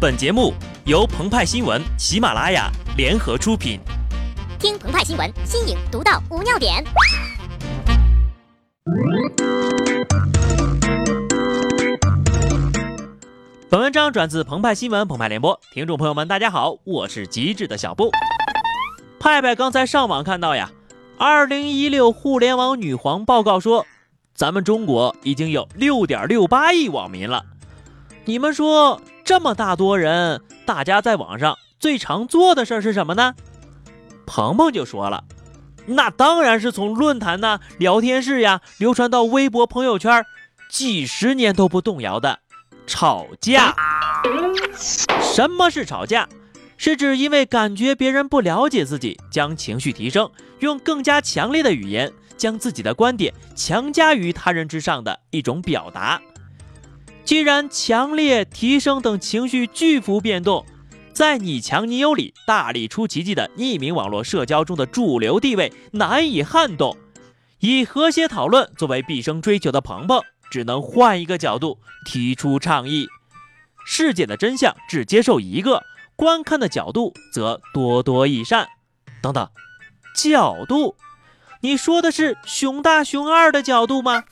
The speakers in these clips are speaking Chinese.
本节目由澎湃新闻、喜马拉雅联合出品。听澎湃新闻，新颖独到，无尿点。本文章转自澎湃新闻《澎湃联播，听众朋友们，大家好，我是机智的小布。派派刚才上网看到呀，二零一六互联网女皇报告说，咱们中国已经有六点六八亿网民了。你们说？这么大多人，大家在网上最常做的事儿是什么呢？鹏鹏就说了，那当然是从论坛呐、聊天室呀流传到微博、朋友圈，几十年都不动摇的吵架。什么是吵架？是指因为感觉别人不了解自己，将情绪提升，用更加强烈的语言将自己的观点强加于他人之上的一种表达。既然强烈、提升等情绪巨幅变动，在你强你有理、大力出奇迹的匿名网络社交中的主流地位难以撼动，以和谐讨论作为毕生追求的鹏鹏，只能换一个角度提出倡议。世界的真相只接受一个，观看的角度则多多益善。等等，角度？你说的是熊大、熊二的角度吗？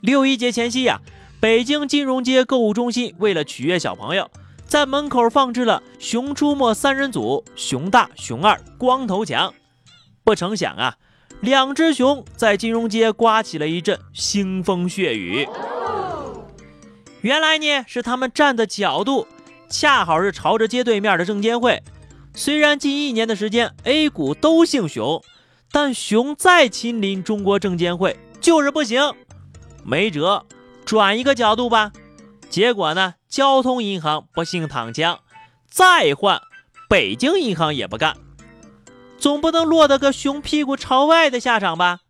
六一节前夕呀。北京金融街购物中心为了取悦小朋友，在门口放置了《熊出没》三人组，熊大、熊二、光头强。不成想啊，两只熊在金融街刮起了一阵腥风血雨。原来呢，是他们站的角度恰好是朝着街对面的证监会。虽然近一年的时间 A 股都姓熊，但熊再亲临中国证监会就是不行，没辙。转一个角度吧，结果呢？交通银行不幸躺枪，再换北京银行也不干，总不能落得个熊屁股朝外的下场吧？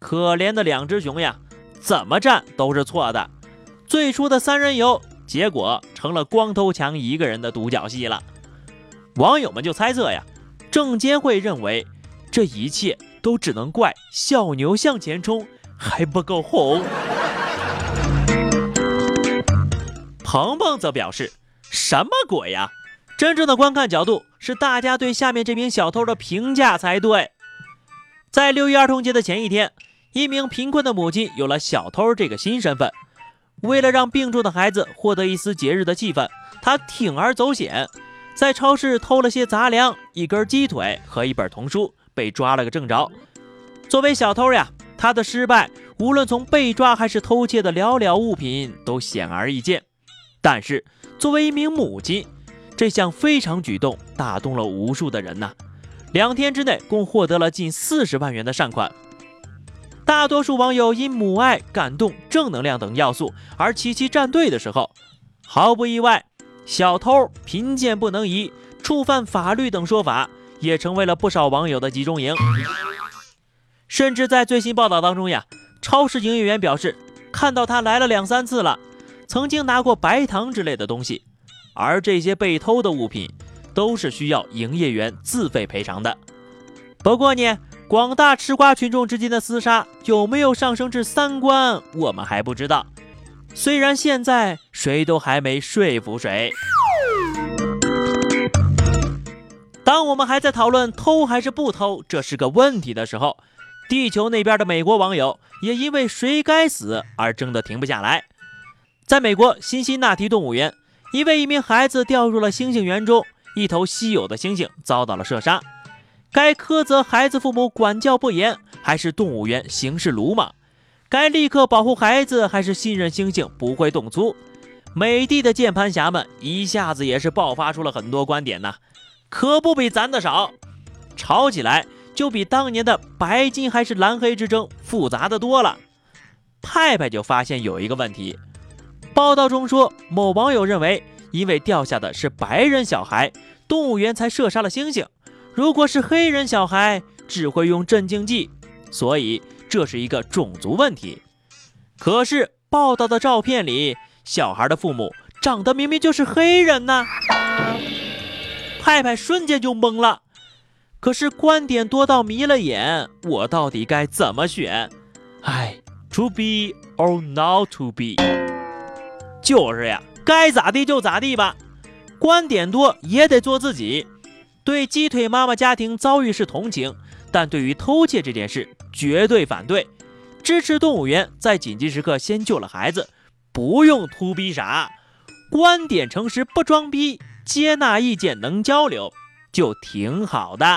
可怜的两只熊呀，怎么站都是错的。最初的三人游，结果成了光头强一个人的独角戏了。网友们就猜测呀，证监会认为这一切都只能怪小牛向前冲还不够红。鹏鹏则表示：“什么鬼呀？真正的观看角度是大家对下面这名小偷的评价才对。”在六一儿童节的前一天，一名贫困的母亲有了小偷这个新身份。为了让病重的孩子获得一丝节日的气氛，她铤而走险，在超市偷了些杂粮、一根鸡腿和一本童书，被抓了个正着。作为小偷呀，他的失败无论从被抓还是偷窃的寥寥物品都显而易见。但是，作为一名母亲，这项非常举动打动了无数的人呐。两天之内，共获得了近四十万元的善款。大多数网友因母爱、感动、正能量等要素而齐齐站队的时候，毫不意外，小偷、贫贱不能移、触犯法律等说法也成为了不少网友的集中营。甚至在最新报道当中呀，超市营业员表示，看到他来了两三次了。曾经拿过白糖之类的东西，而这些被偷的物品都是需要营业员自费赔偿的。不过呢，广大吃瓜群众之间的厮杀有没有上升至三观，我们还不知道。虽然现在谁都还没说服谁。当我们还在讨论偷还是不偷这是个问题的时候，地球那边的美国网友也因为谁该死而争得停不下来。在美国辛辛那提动物园，因为一名孩子掉入了猩猩园中，一头稀有的猩猩遭到了射杀。该苛责孩子父母管教不严，还是动物园行事鲁莽？该立刻保护孩子，还是信任猩猩不会动粗？美帝的键盘侠们一下子也是爆发出了很多观点呐，可不比咱的少。吵起来就比当年的白金还是蓝黑之争复杂的多了。派派就发现有一个问题。报道中说，某网友认为，因为掉下的是白人小孩，动物园才射杀了猩猩；如果是黑人小孩，只会用镇静剂，所以这是一个种族问题。可是报道的照片里，小孩的父母长得明明就是黑人呢。派派瞬间就懵了。可是观点多到迷了眼，我到底该怎么选？哎，to be or not to be？就是呀，该咋地就咋地吧。观点多也得做自己。对鸡腿妈妈家庭遭遇是同情，但对于偷窃这件事绝对反对，支持动物园在紧急时刻先救了孩子，不用突逼啥，观点诚实不装逼，接纳意见能交流，就挺好的。